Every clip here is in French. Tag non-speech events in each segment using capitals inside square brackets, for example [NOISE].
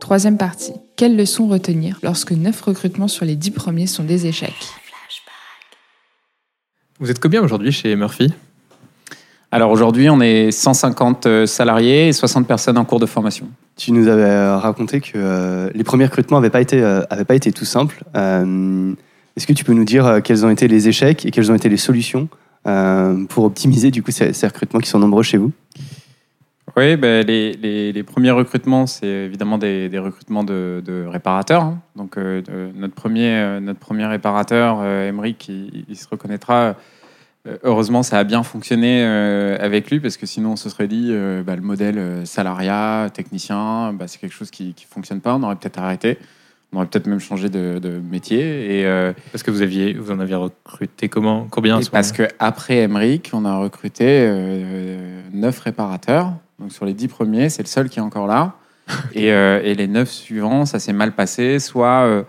Troisième partie. Quelles leçons retenir lorsque 9 recrutements sur les 10 premiers sont des échecs? Vous êtes combien aujourd'hui chez Murphy? Alors aujourd'hui, on est 150 euh, salariés et 60 personnes en cours de formation. Tu nous avais euh, raconté que euh, les premiers recrutements n'avaient pas, été, euh, avaient pas été tout simples. Euh, Est-ce que tu peux nous dire euh, quels ont été les échecs et quelles ont été les solutions euh, pour optimiser du coup ces, ces recrutements qui sont nombreux chez vous? Oui, ben, les, les- les premiers recrutements, c'est évidemment des, des recrutements de, de réparateurs. hein. Donc euh, de- notre, premier, euh, notre premier réparateur, euh, Emeric, il, il se reconnaîtra. Euh, Heureusement, ça a bien fonctionné euh, avec lui parce que sinon, on se serait dit euh, bah, le modèle euh, salariat, technicien, bah, c'est quelque chose qui ne fonctionne pas. On aurait peut-être arrêté. On aurait peut-être même changé de, de métier. Et, euh, Parce que vous, aviez, vous en aviez recruté comment Combien parce qu'après Emmerich, on a recruté euh, neuf réparateurs. Donc sur les dix premiers, c'est le seul qui est encore là. et, euh, et les neuf suivants, ça s'est mal passé. Soit euh,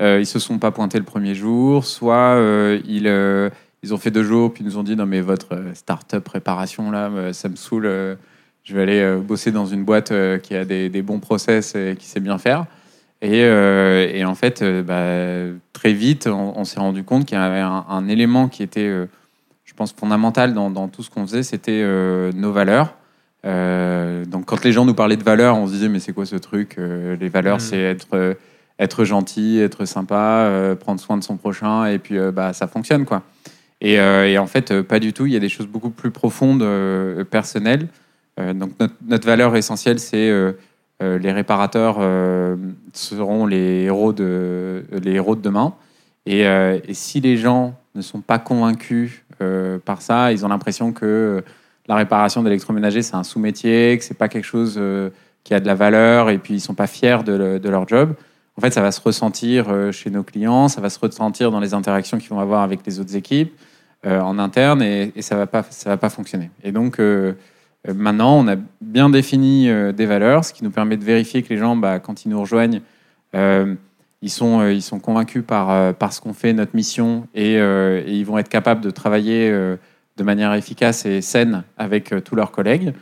euh, ils se sont pas pointés le premier jour, soit euh, ils, euh, ils ont fait deux jours, puis ils nous ont dit non mais votre start-up réparation là, ça me saoule. je vais aller bosser dans une boîte qui a des, des bons process et qui sait bien faire. Et, et en fait, bah, très vite, on, on s'est rendu compte qu'il y avait un, un élément qui était, je pense, fondamental dans, dans tout ce qu'on faisait, c'était nos valeurs. Euh, donc, quand les gens nous parlaient de valeurs, on se disait, mais c'est quoi ce truc Euh, Les valeurs, Mm. c'est être, euh, être gentil, être sympa, prendre soin de son prochain, et puis bah, ça fonctionne, quoi. Et, et en fait, pas du tout. Il y a des choses beaucoup plus profondes, personnelles. Donc, notre, notre valeur essentielle, c'est les réparateurs seront les héros de, les héros de demain. Et, et si les gens ne sont pas convaincus par ça, ils ont l'impression que la réparation d'électroménager, c'est un sous-métier, que c'est pas quelque chose euh, qui a de la valeur, et puis ils sont pas fiers de, le- de leur job. En fait, ça va se ressentir euh, chez nos clients, ça va se ressentir dans les interactions qu'ils vont avoir avec les autres équipes euh, en interne, et, ça va pas, ça va pas fonctionner. Et donc maintenant, on a bien défini des valeurs, ce qui nous permet de vérifier que les gens, bah, quand ils nous rejoignent, ils, sont, ils sont convaincus par, par ce qu'on fait, notre mission, et, ils vont être capables de travailler de manière efficace et saine avec euh, tous leurs collègues.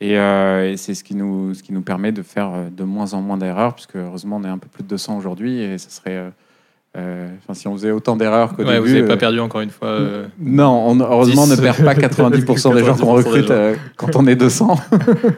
Et, euh, et c'est ce qui, nous, ce qui nous permet de faire euh, de moins en moins d'erreurs, puisque heureusement, on est un peu plus de 200 aujourd'hui, et ça serait... euh, euh, enfin, si on faisait autant d'erreurs qu'au Ouais, début... Vous n'avez pas perdu encore une fois. non, on, heureusement, on ne 10. perd pas [LAUGHS] 90% des gens qu'on 90% des recrute gens. quand on est 200.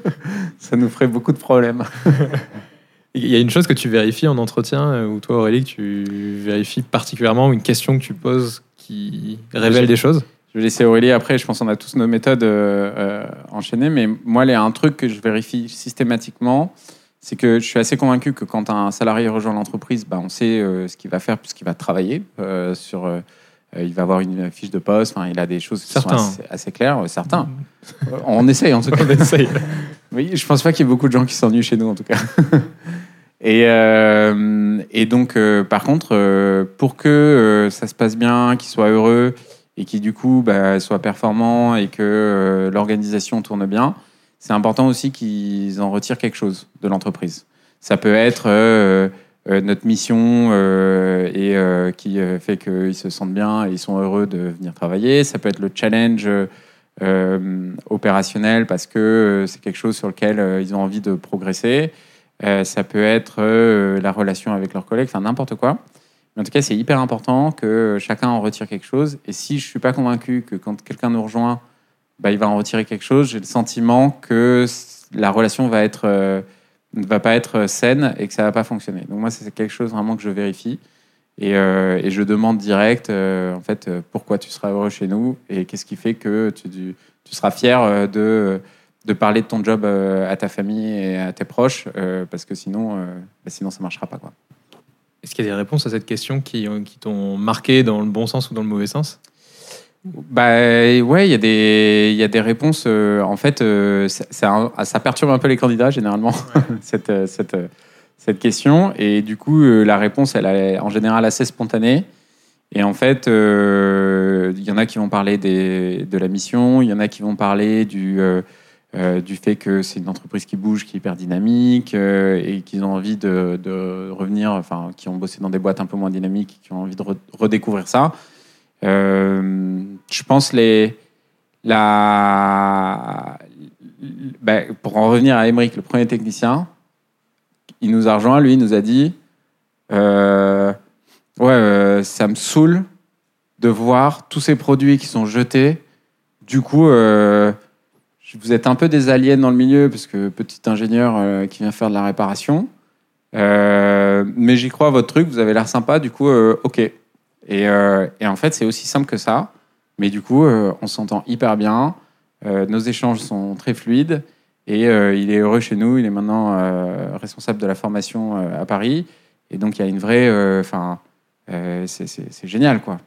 [LAUGHS] ça nous ferait beaucoup de problèmes. [LAUGHS] Il y a une chose que tu vérifies en entretien, ou toi Aurélie, que tu vérifies particulièrement, ou une question que tu poses qui révèle des choses? Je vais laisser Aurélie après. Je pense qu'on a tous nos méthodes euh, euh, enchaînées. Mais moi, il y a un truc que je vérifie systématiquement. C'est que je suis assez convaincu que quand un salarié rejoint l'entreprise, bah, on sait euh, ce qu'il va faire puisqu'il va travailler sur. il va avoir une fiche de poste. Enfin, il a des choses qui Certains. sont assez, assez claires. euh, Certains. On essaye en tout [LAUGHS] cas. On essaye. Oui, je pense pas qu'il y ait beaucoup de gens qui s'ennuient chez nous en tout cas. [LAUGHS] et, euh, et donc, euh, par contre, pour que ça se passe bien, qu'il soit heureux et qu'il du coup bah, soit performant et que euh, l'organisation tourne bien, c'est important aussi qu'ils en retirent quelque chose de l'entreprise. Ça peut être euh, euh, notre mission et qui fait qu'ils se sentent bien et ils sont heureux de venir travailler. Ça peut être le challenge opérationnel parce que c'est quelque chose sur lequel ils ont envie de progresser. Ça peut être la relation avec leurs collègues, enfin n'importe quoi. Mais en tout cas, c'est hyper important que chacun en retire quelque chose. Et si je suis pas convaincu que quand quelqu'un nous rejoint, bah, il va en retirer quelque chose, j'ai le sentiment que la relation va être euh, ne va pas être saine et que ça va pas fonctionner. Donc moi, c'est quelque chose vraiment que je vérifie. Et, euh, je demande direct, euh, en fait, euh, pourquoi tu seras heureux chez nous et qu'est-ce qui fait que tu, seras fier euh, de, parler de ton job euh, à ta famille et à tes proches, euh, parce que sinon, euh, bah, sinon ça marchera pas. Quoi. Est-ce qu'il y a des réponses à cette question qui, ont- qui t'ont marqué dans le bon sens ou dans le mauvais sens? Bah ouais, il y a des il y a des réponses. euh, en fait, euh, ça, ça, ça perturbe un peu les candidats généralement [LAUGHS] cette euh, cette euh, cette question. Et du coup, euh, la réponse, elle est en général assez spontanée. Et en fait, euh, il y en a qui vont parler des, de la mission, il y en a qui vont parler du euh, du fait que c'est une entreprise qui bouge, qui est hyper dynamique euh, et qu'ils ont envie de, revenir, enfin, qui ont bossé dans des boîtes un peu moins dynamiques, qui ont envie de re- redécouvrir ça. Euh, je pense les la bah, pour en revenir à Emmerich, le premier technicien, il nous a rejoint, lui, il nous a dit Ouais, ça me saoule de voir tous ces produits qui sont jetés. Du coup, vous êtes un peu des aliens dans le milieu, parce que petit ingénieur euh, qui vient faire de la réparation. Euh, mais j'y crois à votre truc, vous avez l'air sympa, du coup, euh, ok. Et, en fait, c'est aussi simple que ça. Mais du coup, on s'entend hyper bien. Nos échanges sont très fluides. Et il est heureux chez nous. Il est maintenant responsable de la formation à Paris. Et donc, il y a une vraie. Enfin, c'est génial, quoi.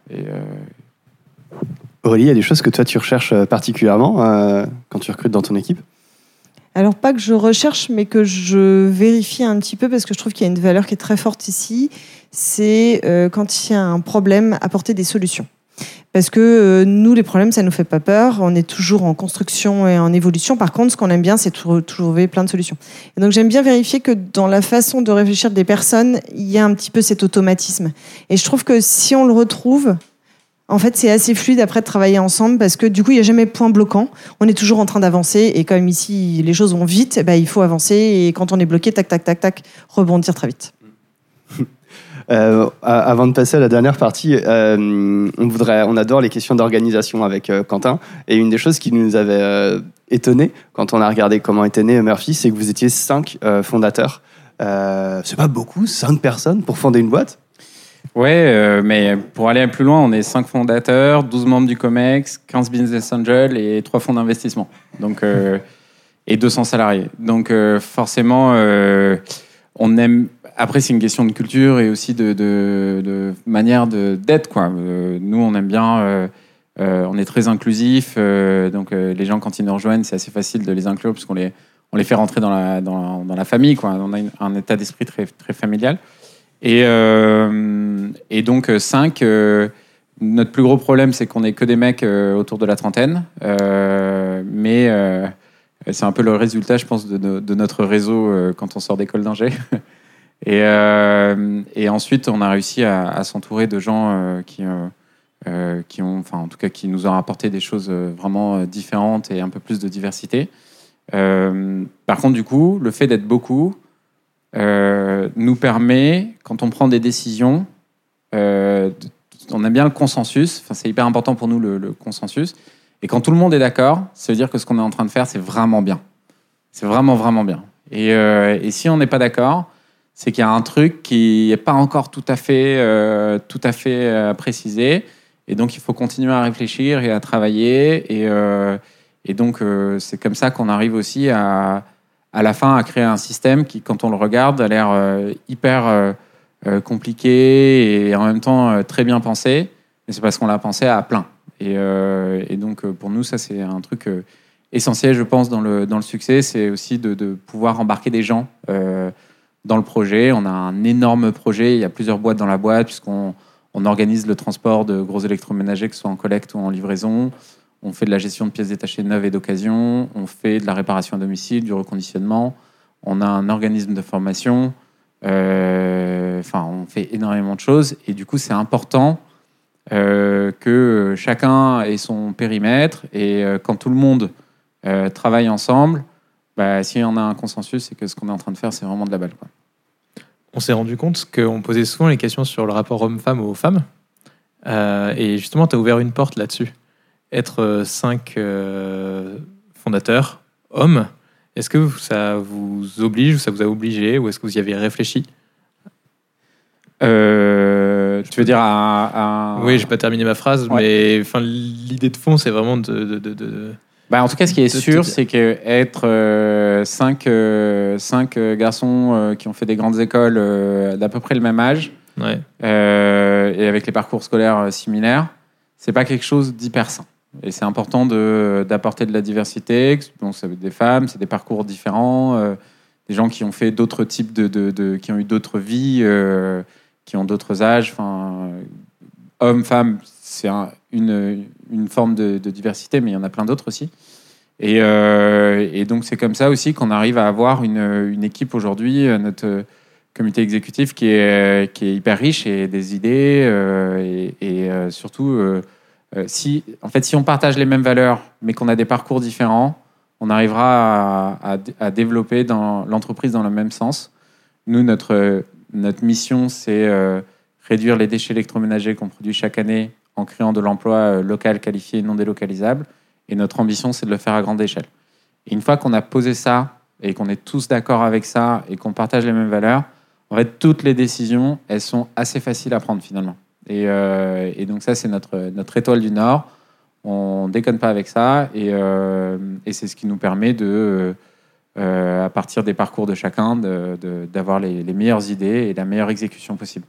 Aurélie, il y a des choses que toi tu recherches euh, particulièrement euh, quand tu recrutes dans ton équipe? Alors pas que je recherche, mais que je vérifie un petit peu parce que je trouve qu'il y a une valeur qui est très forte ici. C'est euh, quand il y a un problème, apporter des solutions. Parce que nous, les problèmes, ça nous fait pas peur. On est toujours en construction et en évolution. Par contre, ce qu'on aime bien, c'est trou- trouver plein de solutions. Et donc, j'aime bien vérifier que dans la façon de réfléchir des personnes, il y a un petit peu cet automatisme. Et je trouve que si on le retrouve, en fait, c'est assez fluide après de travailler ensemble parce que du coup, il n'y a jamais de point bloquant. On est toujours en train d'avancer et comme ici, les choses vont vite, ben, il faut avancer et quand on est bloqué, tac, tac, tac, tac, rebondir très vite. [LAUGHS] Euh, avant de passer à la dernière partie, euh, on, voudrait, on adore les questions d'organisation avec euh, Quentin. Et une des choses qui nous avait étonné quand on a regardé comment était né Murphy, c'est que vous étiez cinq fondateurs. C'est pas beaucoup, cinq personnes pour fonder une boîte? Ouais, euh, mais pour aller plus loin, on est 5 fondateurs, 12 membres du COMEX, 15 business angels et 3 fonds d'investissement. Donc, euh, et 200 salariés. Donc, euh, forcément, euh, on aime. Après, c'est une question de culture et aussi de, manière d'être. quoi. Euh, nous, on aime bien. on est très inclusif. donc, les gens, quand ils nous rejoignent, c'est assez facile de les inclure puisqu'on les, on les fait rentrer dans la, dans, la famille. Quoi. On a un état d'esprit très, très familial. Et, euh, et donc, 5, notre plus gros problème, c'est qu'on n'est que des mecs euh, autour de la trentaine. Euh, mais euh, c'est un peu le résultat, je pense, de, notre réseau euh, quand on sort d'école d'ingé. [LAUGHS] et, euh, et ensuite, on a réussi à, s'entourer de gens euh, qui, euh, euh, qui ont, enfin, en tout cas, qui nous ont apporté des choses euh, vraiment euh, différentes et un peu plus de diversité. Euh, par contre, du coup, le fait d'être beaucoup, euh, nous permet, quand on prend des décisions, euh, on aime bien le consensus, enfin, c'est hyper important pour nous le, consensus, et quand tout le monde est d'accord, ça veut dire que ce qu'on est en train de faire, c'est vraiment bien. C'est vraiment, vraiment bien. Et, euh, si on n'est pas d'accord, c'est qu'il y a un truc qui n'est pas encore tout à fait, tout à fait précisé, et donc il faut continuer à réfléchir et à travailler, et, donc c'est comme ça qu'on arrive aussi à, à la fin à créer un système qui, quand on le regarde, a l'air euh, hyper euh, euh, compliqué et en même temps très bien pensé. Mais c'est parce qu'on l'a pensé à plein. Et, donc pour nous, ça c'est un truc essentiel, je pense, dans le, dans le succès. C'est aussi de, de pouvoir embarquer des gens dans le projet. On a un énorme projet. Il y a plusieurs boîtes dans la boîte puisqu'on on organise le transport de gros électroménagers, que ce soit en collecte ou en livraison. On fait de la gestion de pièces détachées neuves et d'occasion. On fait de la réparation à domicile, du reconditionnement. On a un organisme de formation. Euh, Enfin, on fait énormément de choses. Et du coup, c'est important euh, que chacun ait son périmètre. Et euh, quand tout le monde travaille ensemble, bah, si on a un consensus, c'est que ce qu'on est en train de faire, c'est vraiment de la balle. On s'est rendu compte qu'on posait souvent les questions sur le rapport homme-femme aux femmes. Et justement, tu as ouvert une porte là-dessus. Être euh, cinq euh, fondateurs, hommes, est-ce que ça vous oblige ou ça vous a obligé ou est-ce que vous y avez réfléchi? Euh, tu veux dire à, à- Oui, j'ai pas terminé ma phrase, Ouais. mais enfin, l'idée de fond, c'est vraiment de, de- de- de- Bah, en tout cas, ce qui est sûr, c'est que être euh, cinq, euh, cinq garçons qui ont fait des grandes écoles d'à peu près le même âge Ouais. et avec les parcours scolaires similaires, c'est pas quelque chose d'hyper sain. Et c'est important d'apporter de la diversité. Donc, ça des femmes, c'est des parcours différents, euh, des gens qui ont fait d'autres types de, de- qui ont eu d'autres vies, euh, qui ont d'autres âges. Enfin, hommes, femmes, c'est un- une, une forme de, diversité, mais il y en a plein d'autres aussi. Et, euh, et donc, c'est comme ça aussi qu'on arrive à avoir une, une équipe aujourd'hui, euh, notre euh, comité exécutif qui est, qui est hyper riche et des idées. euh, et euh, surtout, euh, si, en fait, si on partage les mêmes valeurs, mais qu'on a des parcours différents, on arrivera à, développer l'entreprise dans le même sens. nous, notre, notre mission, c'est euh, réduire les déchets électroménagers qu'on produit chaque année en créant de l'emploi euh, local, qualifié et non délocalisable. Et notre ambition, c'est de le faire à grande échelle. Et une fois qu'on a posé ça et qu'on est tous d'accord avec ça et qu'on partage les mêmes valeurs, en fait, toutes les décisions, elles sont assez faciles à prendre finalement. Et, euh, et donc ça, c'est notre, étoile du Nord. On déconne pas avec ça et, euh, et c'est ce qui nous permet de, euh, à partir des parcours de chacun, d'avoir les meilleures idées et la meilleure exécution possible.